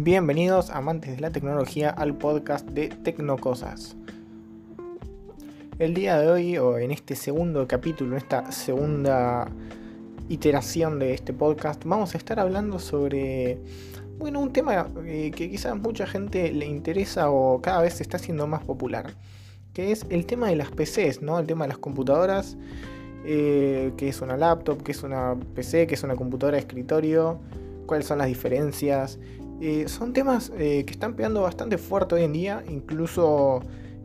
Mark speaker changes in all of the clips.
Speaker 1: Bienvenidos amantes de la tecnología al podcast de Tecnocosas. El día de hoy, o en este segundo capítulo, en esta segunda iteración de este podcast, vamos a estar hablando sobre, bueno, un tema eh, que quizás mucha gente le interesa o cada vez se está haciendo más popular, que es el tema de las PCs, ¿no? El tema de las computadoras, eh, que es una laptop, que es una PC, que es una computadora de escritorio, cuáles son las diferencias eh, son temas eh, que están pegando bastante fuerte hoy en día, incluso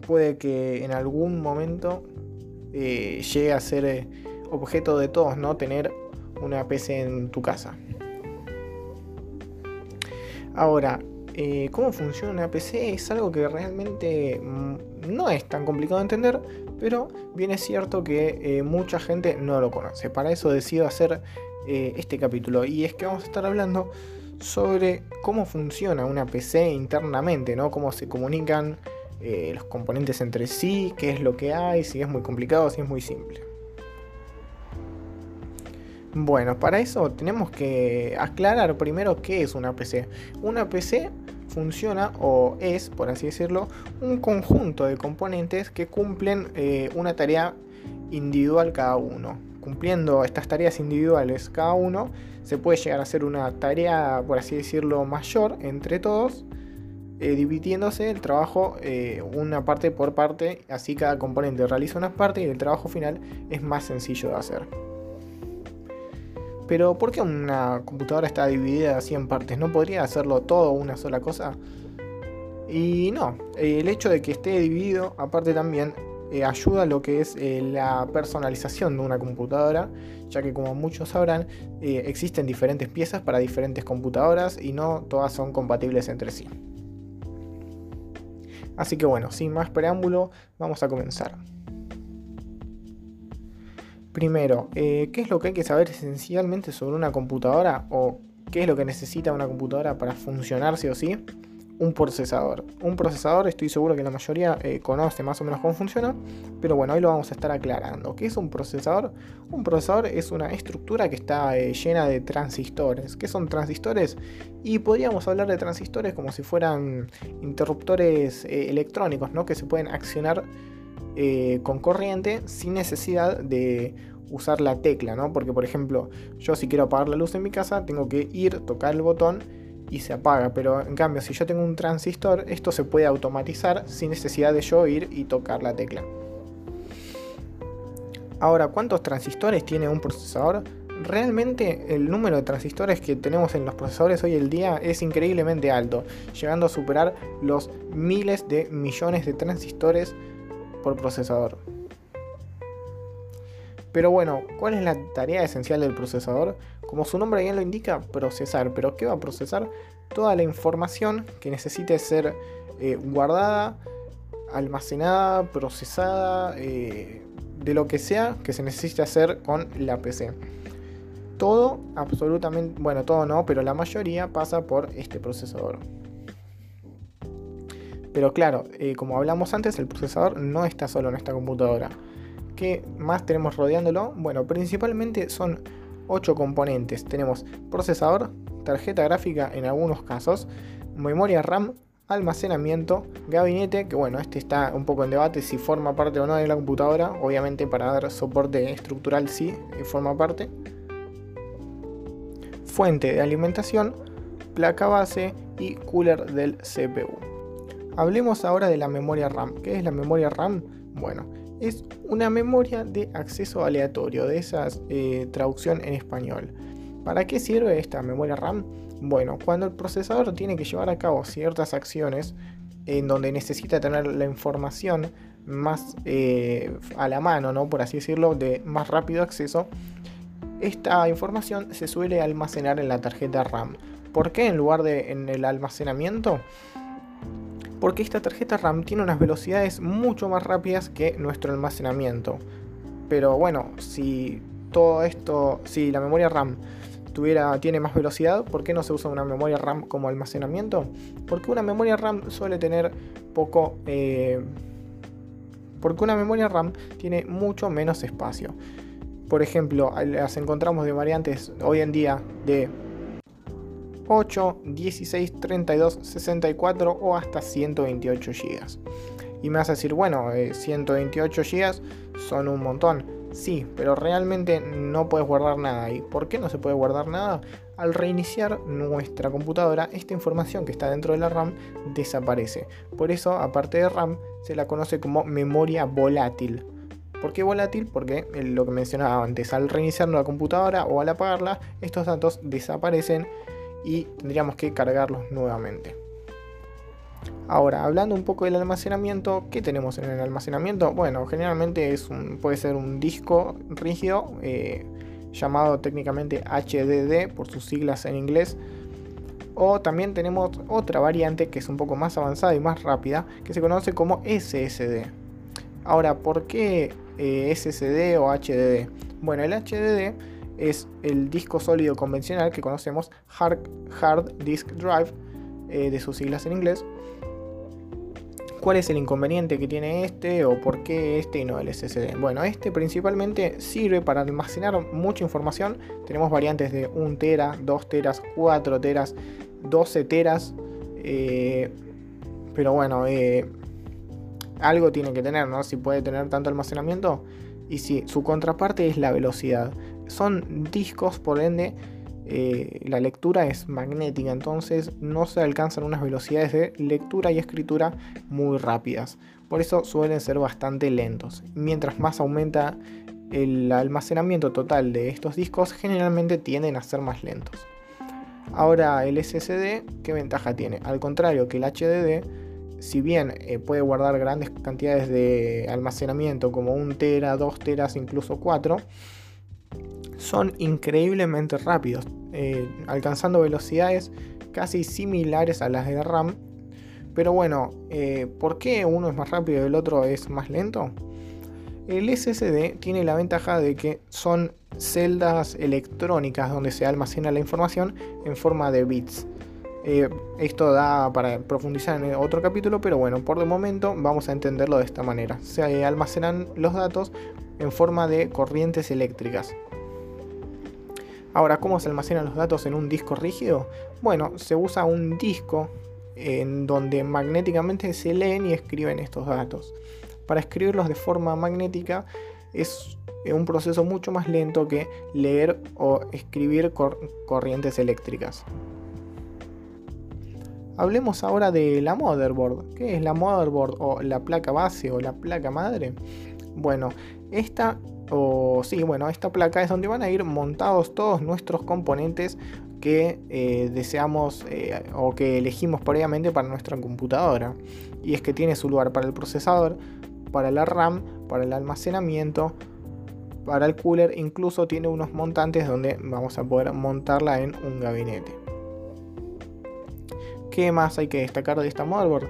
Speaker 1: puede que en algún momento eh, llegue a ser objeto de todos, ¿no? Tener una PC en tu casa. Ahora, cómo funciona una PC es algo que realmente mm, no es tan complicado de entender, pero bien es cierto que mucha gente no lo conoce. Para eso decido hacer este capítulo y es que vamos a estar hablando sobre cómo funciona una PC internamente, ¿no? Cómo se comunican eh, los componentes entre sí, qué es lo que hay, si es muy complicado, si es muy simple. Bueno, para eso tenemos que aclarar primero qué es una PC. Una PC funciona o es, por así decirlo, un conjunto de componentes que cumplen eh, una tarea individual cada uno cumpliendo estas tareas individuales cada uno, se puede llegar a hacer una tarea, por así decirlo, mayor entre todos, eh, dividiéndose el trabajo eh, una parte por parte, así cada componente realiza una parte y el trabajo final es más sencillo de hacer. Pero ¿por qué una computadora está dividida así en partes? ¿No podría hacerlo todo una sola cosa? Y no, el hecho de que esté dividido aparte también eh, ayuda a lo que es eh, la personalización de una computadora, ya que como muchos sabrán, eh, existen diferentes piezas para diferentes computadoras y no todas son compatibles entre sí. Así que bueno, sin más preámbulo, vamos a comenzar. Primero, ¿qué es lo que hay que saber esencialmente sobre una computadora o qué es lo que necesita una computadora para funcionar sí o sí? Un procesador. Un procesador estoy seguro que la mayoría eh, conoce más o menos cómo funciona, pero bueno, hoy lo vamos a estar aclarando. ¿Qué es un procesador? Un procesador es una estructura que está eh, llena de transistores. ¿Qué son transistores? Y podríamos hablar de transistores como si fueran interruptores eh, electrónicos, ¿no? Que se pueden accionar con corriente sin necesidad de usar la tecla, ¿no? Porque por ejemplo, yo si quiero apagar la luz en mi casa, tengo que ir, tocar el botón y se apaga. Pero en cambio, si yo tengo un transistor, esto se puede automatizar sin necesidad de yo ir y tocar la tecla. Ahora, ¿cuántos transistores tiene un procesador? Realmente el número de transistores que tenemos en los procesadores hoy en día es increíblemente alto, llegando a superar los miles de millones de transistores por procesador. Pero bueno, ¿cuál es la tarea esencial del procesador? Como su nombre bien lo indica, procesar. ¿Pero qué va a procesar? Toda la información que necesite ser eh, guardada, almacenada, procesada, eh, de lo que sea que se necesite hacer con la PC. Todo, absolutamente, bueno, todo no, pero la mayoría pasa por este procesador. Pero claro, eh, como hablamos antes, el procesador no está solo en esta computadora. ¿Qué más tenemos rodeándolo? Bueno, principalmente son 8 componentes. Tenemos procesador, tarjeta gráfica en algunos casos, memoria RAM, almacenamiento, gabinete, que bueno, este está un poco en debate si forma parte o no de la computadora, obviamente para dar soporte estructural sí, eh, forma parte. Fuente de alimentación, placa base y cooler del CPU. Hablemos ahora de la memoria RAM. ¿Qué es la memoria RAM? Bueno, es una memoria de acceso aleatorio, de esa eh, traducción en español. ¿Para qué sirve esta memoria RAM? Bueno, cuando el procesador tiene que llevar a cabo ciertas acciones en donde necesita tener la información más eh, a la mano, ¿no? por así decirlo, de más rápido acceso, esta información se suele almacenar en la tarjeta RAM. ¿Por qué en lugar de en el almacenamiento? Porque esta tarjeta RAM tiene unas velocidades mucho más rápidas que nuestro almacenamiento. Pero bueno, si todo esto, si la memoria RAM tuviera, tiene más velocidad, ¿por qué no se usa una memoria RAM como almacenamiento? Porque una memoria RAM suele tener poco... Eh, porque una memoria RAM tiene mucho menos espacio. Por ejemplo, las encontramos de variantes hoy en día de 8, 16, 32, 64 o hasta 128 GB. Y me vas a decir, bueno, 128 eh, GB son un montón. Sí, pero realmente no puedes guardar nada ahí. ¿Por qué no se puede guardar nada? Al reiniciar nuestra computadora, esta información que está dentro de la RAM desaparece. Por eso, aparte de RAM, se la conoce como memoria volátil. ¿Por qué volátil? Porque lo que mencionaba antes, al reiniciar la computadora o al apagarla, estos datos desaparecen y tendríamos que cargarlos nuevamente. Ahora, hablando un poco del almacenamiento, ¿qué tenemos en el almacenamiento? Bueno, generalmente es un, puede ser un disco rígido eh, llamado técnicamente HDD por sus siglas en inglés. O también tenemos otra variante que es un poco más avanzada y más rápida, que se conoce como SSD. Ahora, ¿por qué eh, SSD o HDD? Bueno, el HDD es el disco sólido convencional que conocemos, Hard, hard Disk Drive, eh, de sus siglas en inglés ¿Cuál es el inconveniente que tiene este o por qué este y no el SSD? Bueno, este principalmente sirve para almacenar mucha información. Tenemos variantes de 1 tera, 2 teras, 4 teras, 12 teras. Eh, pero bueno, eh, algo tiene que tener, ¿no? Si puede tener tanto almacenamiento. Y si su contraparte es la velocidad. Son discos, por ende, eh, la lectura es magnética, entonces no se alcanzan unas velocidades de lectura y escritura muy rápidas. Por eso suelen ser bastante lentos. Mientras más aumenta el almacenamiento total de estos discos, generalmente tienden a ser más lentos. Ahora el SSD, ¿qué ventaja tiene? Al contrario que el HDD, si bien eh, puede guardar grandes cantidades de almacenamiento como 1 tera, 2 teras, incluso 4, son increíblemente rápidos, eh, alcanzando velocidades casi similares a las de RAM. Pero bueno, eh, ¿por qué uno es más rápido y el otro es más lento? El SSD tiene la ventaja de que son celdas electrónicas donde se almacena la información en forma de bits. Eh, esto da para profundizar en otro capítulo, pero bueno, por el momento vamos a entenderlo de esta manera. Se almacenan los datos en forma de corrientes eléctricas. Ahora, ¿cómo se almacenan los datos en un disco rígido? Bueno, se usa un disco en donde magnéticamente se leen y escriben estos datos. Para escribirlos de forma magnética es un proceso mucho más lento que leer o escribir corrientes eléctricas. Hablemos ahora de la motherboard. ¿Qué es la motherboard o la placa base o la placa madre? Bueno, esta o sí, bueno, esta placa es donde van a ir montados todos nuestros componentes que eh, deseamos eh, o que elegimos previamente para nuestra computadora. Y es que tiene su lugar para el procesador, para la RAM, para el almacenamiento, para el cooler, incluso tiene unos montantes donde vamos a poder montarla en un gabinete. ¿Qué más hay que destacar de esta motherboard?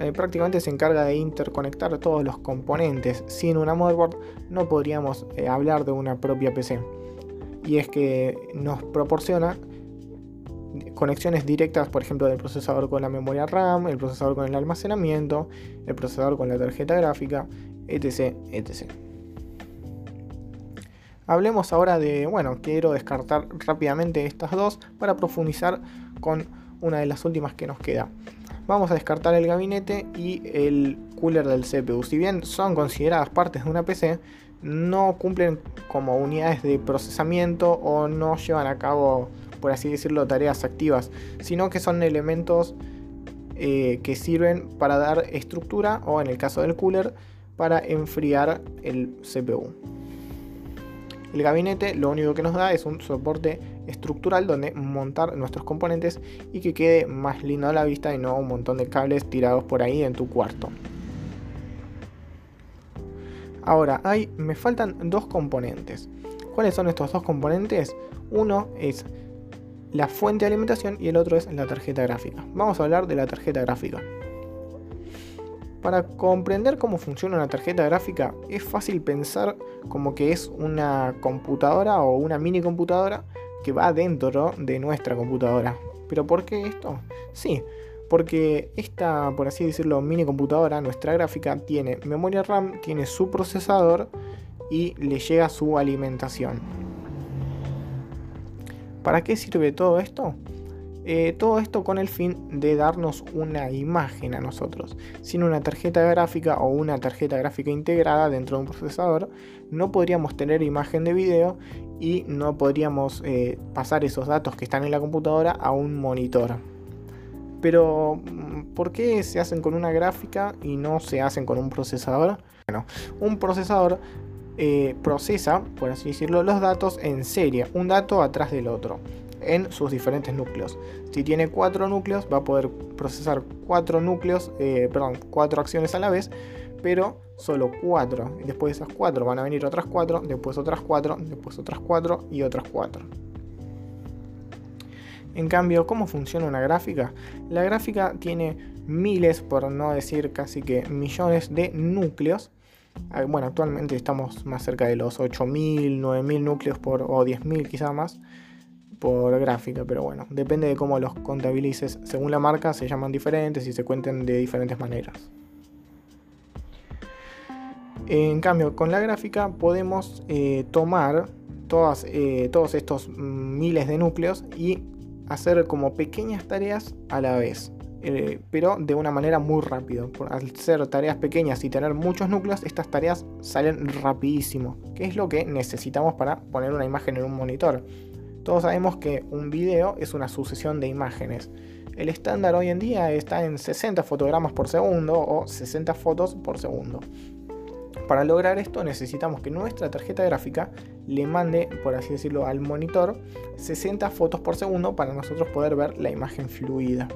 Speaker 1: Eh, prácticamente se encarga de interconectar todos los componentes. Sin una motherboard no podríamos eh, hablar de una propia PC. Y es que nos proporciona conexiones directas, por ejemplo, del procesador con la memoria RAM, el procesador con el almacenamiento, el procesador con la tarjeta gráfica, etc. etc. Hablemos ahora de, bueno, quiero descartar rápidamente estas dos para profundizar con una de las últimas que nos queda vamos a descartar el gabinete y el cooler del CPU. Si bien son consideradas partes de una PC, no cumplen como unidades de procesamiento o no llevan a cabo, por así decirlo, tareas activas, sino que son elementos eh, que sirven para dar estructura o en el caso del cooler, para enfriar el CPU. El gabinete lo único que nos da es un soporte estructural donde montar nuestros componentes y que quede más lindo a la vista y no un montón de cables tirados por ahí en tu cuarto. Ahora, me faltan dos componentes. ¿Cuáles son estos dos componentes? Uno es la fuente de alimentación y el otro es la tarjeta gráfica. Vamos a hablar de la tarjeta gráfica. Para comprender cómo funciona una tarjeta gráfica es fácil pensar como que es una computadora o una mini computadora que va dentro de nuestra computadora. ¿Pero por qué esto? Sí, porque esta, por así decirlo, mini computadora, nuestra gráfica, tiene memoria RAM, tiene su procesador y le llega su alimentación. ¿Para qué sirve todo esto? Eh, todo esto con el fin de darnos una imagen a nosotros. Sin una tarjeta gráfica o una tarjeta gráfica integrada dentro de un procesador, no podríamos tener imagen de video y no podríamos eh, pasar esos datos que están en la computadora a un monitor. Pero, mm, ¿por qué se hacen con una gráfica y no se hacen con un procesador? Bueno, un procesador eh, procesa, por así decirlo, los datos en serie, un dato atrás del otro en sus diferentes núcleos. Si tiene cuatro núcleos, va a poder procesar cuatro núcleos, eh, perdón, cuatro acciones a la vez, pero solo cuatro. Después de esas cuatro van a venir otras cuatro, después otras cuatro, después otras cuatro y otras cuatro. En cambio, ¿cómo funciona una gráfica? La gráfica tiene miles, por no decir casi que millones de núcleos. Ah, bueno, actualmente estamos más cerca de los 8.000, 9.000 núcleos por, o 10.000 quizá más por gráfica, pero bueno, depende de cómo los contabilices. Según la marca se llaman diferentes y se cuenten de diferentes maneras. En cambio, con la gráfica podemos eh, tomar todas, eh, todos estos miles de núcleos y hacer como pequeñas tareas a la vez. Eh, pero de una manera muy rápida. al ser tareas pequeñas y tener muchos núcleos, estas tareas salen rapidísimo, que es lo que necesitamos para poner una imagen en un monitor. Todos sabemos que un video es una sucesión de imágenes. El estándar hoy en día está en 60 fotogramas por segundo o 60 fotos por segundo. Para lograr esto necesitamos que nuestra tarjeta gráfica le mande, por así decirlo, al monitor 60 fotos por segundo para nosotros poder ver la imagen fluida.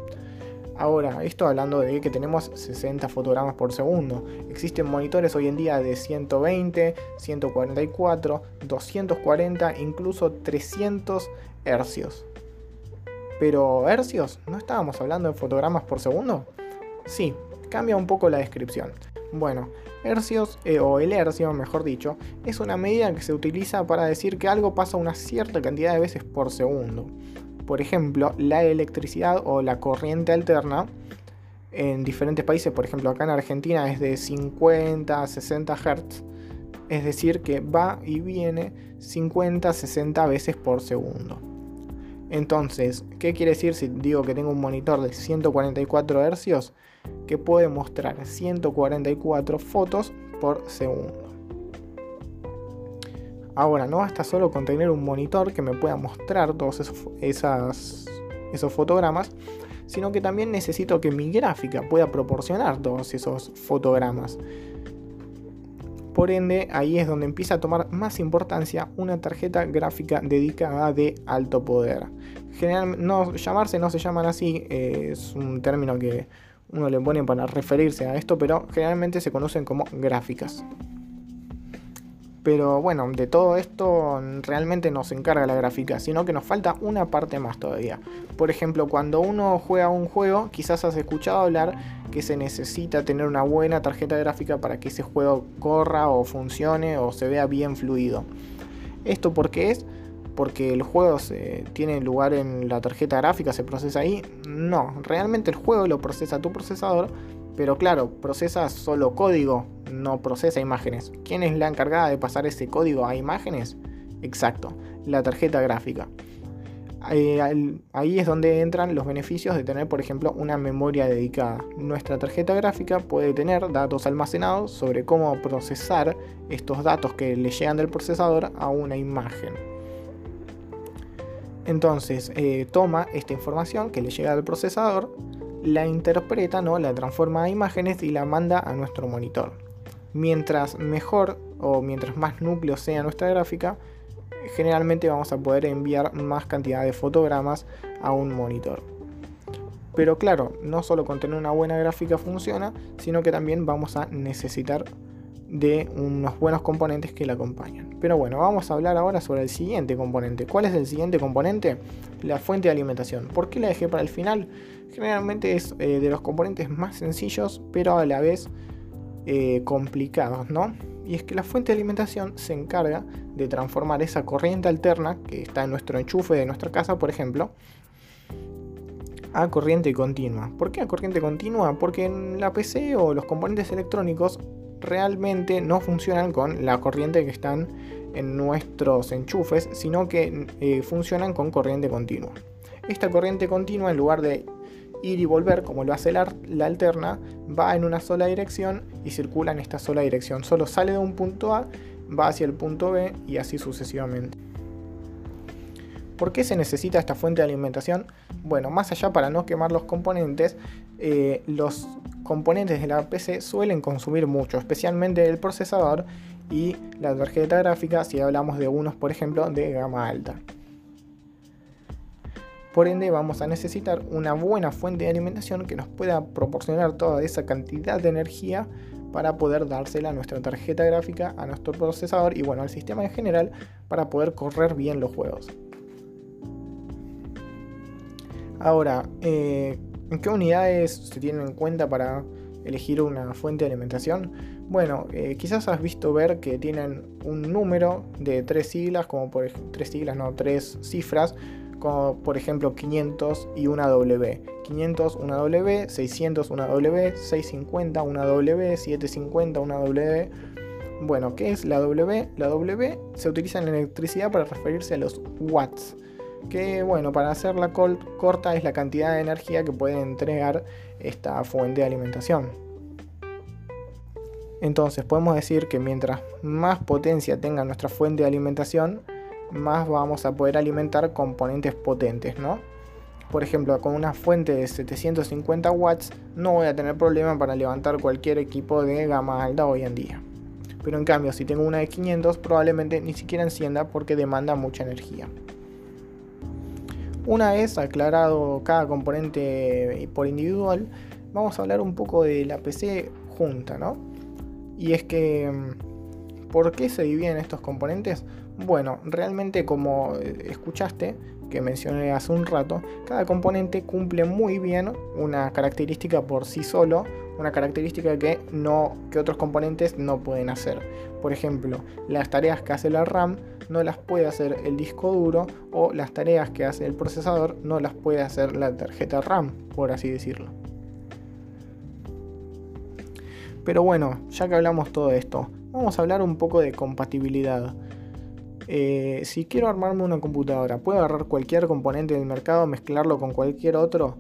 Speaker 1: Ahora, esto hablando de que tenemos 60 fotogramas por segundo. Existen monitores hoy en día de 120, 144, 240, incluso 300 hercios. Pero hercios, ¿no estábamos hablando de fotogramas por segundo? Sí, cambia un poco la descripción. Bueno, hercios, eh, o el hercio, mejor dicho, es una medida que se utiliza para decir que algo pasa una cierta cantidad de veces por segundo. Por ejemplo, la electricidad o la corriente alterna en diferentes países, por ejemplo acá en Argentina es de 50 a 60 Hz, es decir que va y viene 50 a 60 veces por segundo. Entonces, ¿qué quiere decir si digo que tengo un monitor de 144 Hz? Que puede mostrar 144 fotos por segundo. Ahora, no basta solo con tener un monitor que me pueda mostrar todos esos, esos fotogramas, sino que también necesito que mi gráfica pueda proporcionar todos esos fotogramas. Por ende, ahí es donde empieza a tomar más importancia una tarjeta gráfica dedicada de alto poder. Generalmente, no, llamarse no se llaman así, es un término que uno le pone para referirse a esto, pero generalmente se conocen como gráficas. Pero bueno, de todo esto realmente no se encarga la gráfica, sino que nos falta una parte más todavía. Por ejemplo, cuando uno juega un juego, quizás has escuchado hablar que se necesita tener una buena tarjeta gráfica para que ese juego corra o funcione o se vea bien fluido. ¿Esto por qué es? Porque el juego se, tiene lugar en la tarjeta gráfica, se procesa ahí. No, realmente el juego lo procesa tu procesador, pero claro, procesa solo código, no procesa imágenes. ¿Quién es la encargada de pasar ese código a imágenes? Exacto, la tarjeta gráfica. Ahí es donde entran los beneficios de tener, por ejemplo, una memoria dedicada. Nuestra tarjeta gráfica puede tener datos almacenados sobre cómo procesar estos datos que le llegan del procesador a una imagen. Entonces, eh, toma esta información que le llega del procesador, la interpreta, ¿no? la transforma a imágenes y la manda a nuestro monitor. Mientras mejor o mientras más núcleos sea nuestra gráfica, generalmente vamos a poder enviar más cantidad de fotogramas a un monitor. Pero claro, no solo con tener una buena gráfica funciona, sino que también vamos a necesitar de unos buenos componentes que la acompañan. Pero bueno, vamos a hablar ahora sobre el siguiente componente. ¿Cuál es el siguiente componente? La fuente de alimentación. ¿Por qué la dejé para el final? Generalmente es eh, de los componentes más sencillos, pero a la vez eh, complicados, ¿no? Y es que la fuente de alimentación se encarga de transformar esa corriente alterna que está en nuestro enchufe de nuestra casa, por ejemplo, a corriente continua. ¿Por qué a corriente continua? Porque en la PC o los componentes electrónicos realmente no funcionan con la corriente que están en nuestros enchufes, sino que eh, funcionan con corriente continua. esta corriente continua en lugar de ir y volver, como lo hace la, alterna, va en una sola dirección y circula en esta sola dirección. Solo sale de un punto A, va hacia el punto B y así sucesivamente. ¿Por qué se necesita esta fuente de alimentación? Bueno, más allá para no quemar los componentes, eh, los componentes de la PC suelen consumir mucho, especialmente el procesador y la tarjeta gráfica si hablamos de unos, por ejemplo, de gama alta. Por ende vamos a necesitar una buena fuente de alimentación que nos pueda proporcionar toda esa cantidad de energía para poder dársela a nuestra tarjeta gráfica, a nuestro procesador y bueno, al sistema en general para poder correr bien los juegos. Ahora, eh, ¿en qué unidades se tienen en cuenta para elegir una fuente de alimentación? Bueno, eh, quizás has visto ver que tienen un número de tres siglas, como por tres siglas, no, tres cifras, como por ejemplo 500 y una W. 500 una W, 600 una W, 650 una W, 750 una W. Bueno, ¿qué es la W? La W se utiliza en electricidad para referirse a los watts que bueno, para hacerla corta es la cantidad de energía que puede entregar esta fuente de alimentación. Entonces podemos decir que mientras más potencia tenga nuestra fuente de alimentación, más vamos a poder alimentar componentes potentes, ¿no? Por ejemplo, con una fuente de 750 watts no voy a tener problema para levantar cualquier equipo de gama alta hoy en día. Pero en cambio, si tengo una de 500, probablemente ni siquiera encienda porque demanda mucha energía. Una vez aclarado cada componente por individual, vamos a hablar un poco de la PC junta, ¿no? Y es que, mm, ¿por qué se dividen estos componentes? Bueno, realmente como escuchaste, que mencioné hace un rato, cada componente cumple muy bien una característica por sí solo, una característica que, no, que otros componentes no pueden hacer. Por ejemplo, las tareas que hace la RAM no las puede hacer el disco duro o las tareas que hace el procesador no las puede hacer la tarjeta RAM, por así decirlo. Pero bueno, ya que hablamos todo esto, vamos a hablar un poco de compatibilidad. Eh, si quiero armarme una computadora, ¿puedo agarrar cualquier componente del mercado, mezclarlo con cualquier otro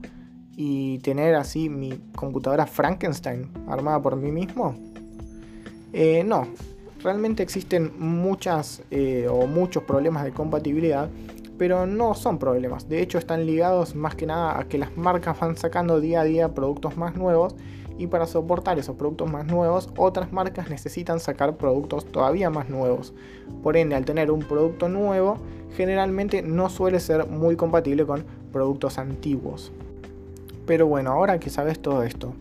Speaker 1: y tener así mi computadora Frankenstein armada por mí mismo? Eh, no, realmente existen muchas eh, o muchos problemas de compatibilidad, pero no son problemas. De hecho, están ligados más que nada a que las marcas van sacando día a día productos más nuevos y para soportar esos productos más nuevos, otras marcas necesitan sacar productos todavía más nuevos. Por ende, al tener un producto nuevo, generalmente no suele ser muy compatible con productos antiguos. Pero bueno, ahora que sabes todo esto,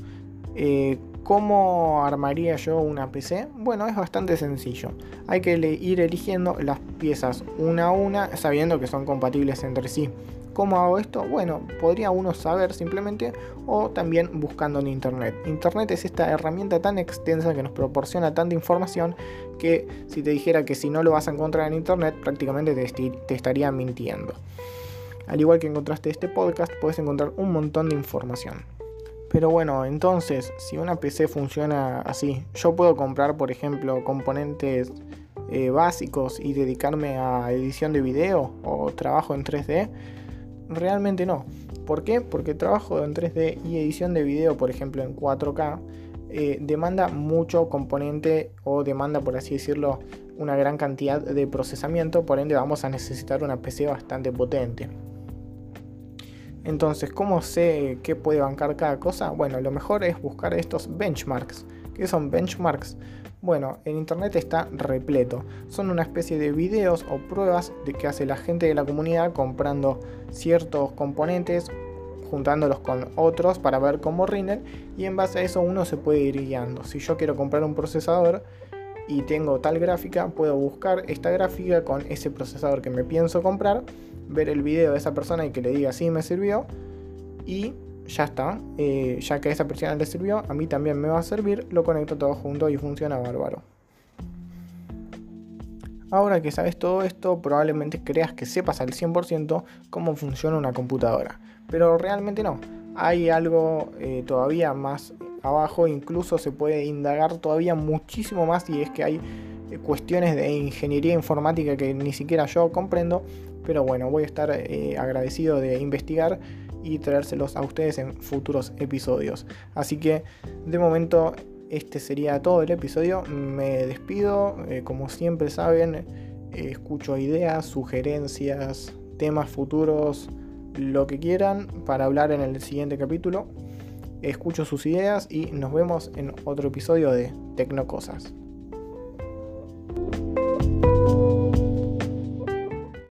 Speaker 1: eh, ¿Cómo armaría yo una PC? Bueno, es bastante sencillo. Hay que ir eligiendo las piezas una a una sabiendo que son compatibles entre sí. ¿Cómo hago esto? Bueno, podría uno saber simplemente o también buscando en Internet. Internet es esta herramienta tan extensa que nos proporciona tanta información que si te dijera que si no lo vas a encontrar en Internet prácticamente te, estaría mintiendo. Al igual que encontraste este podcast, puedes encontrar un montón de información. Pero bueno, entonces, si una PC funciona así, yo puedo comprar, por ejemplo, componentes eh, básicos y dedicarme a edición de video o trabajo en 3D. Realmente no. ¿Por qué? Porque trabajo en 3D y edición de video, por ejemplo, en 4K, eh, demanda mucho componente o demanda, por así decirlo, una gran cantidad de procesamiento, por ende vamos a necesitar una PC bastante potente. Entonces, ¿cómo sé qué puede bancar cada cosa? Bueno, lo mejor es buscar estos benchmarks. ¿Qué son benchmarks? Bueno, en internet está repleto. Son una especie de videos o pruebas de que hace la gente de la comunidad comprando ciertos componentes, juntándolos con otros para ver cómo rinden y en base a eso uno se puede ir guiando. Si yo quiero comprar un procesador y tengo tal gráfica, puedo buscar esta gráfica con ese procesador que me pienso comprar ver el video de esa persona y que le diga si me sirvió y ya está, eh, ya que a esa persona le sirvió, a mí también me va a servir, lo conecto todo junto y funciona bárbaro. Ahora que sabes todo esto, probablemente creas que sepas al 100% cómo funciona una computadora, pero realmente no. Hay algo eh, todavía más abajo, incluso se puede indagar todavía muchísimo más y es que hay cuestiones de ingeniería informática que ni siquiera yo comprendo, pero bueno, voy a estar eh, agradecido de investigar y traérselos a ustedes en futuros episodios. Así que de momento este sería todo el episodio. Me despido, eh, como siempre saben, escucho ideas, sugerencias, temas futuros, lo que quieran para hablar en el siguiente capítulo. Escucho sus ideas y nos vemos en otro episodio de Tecnocosas.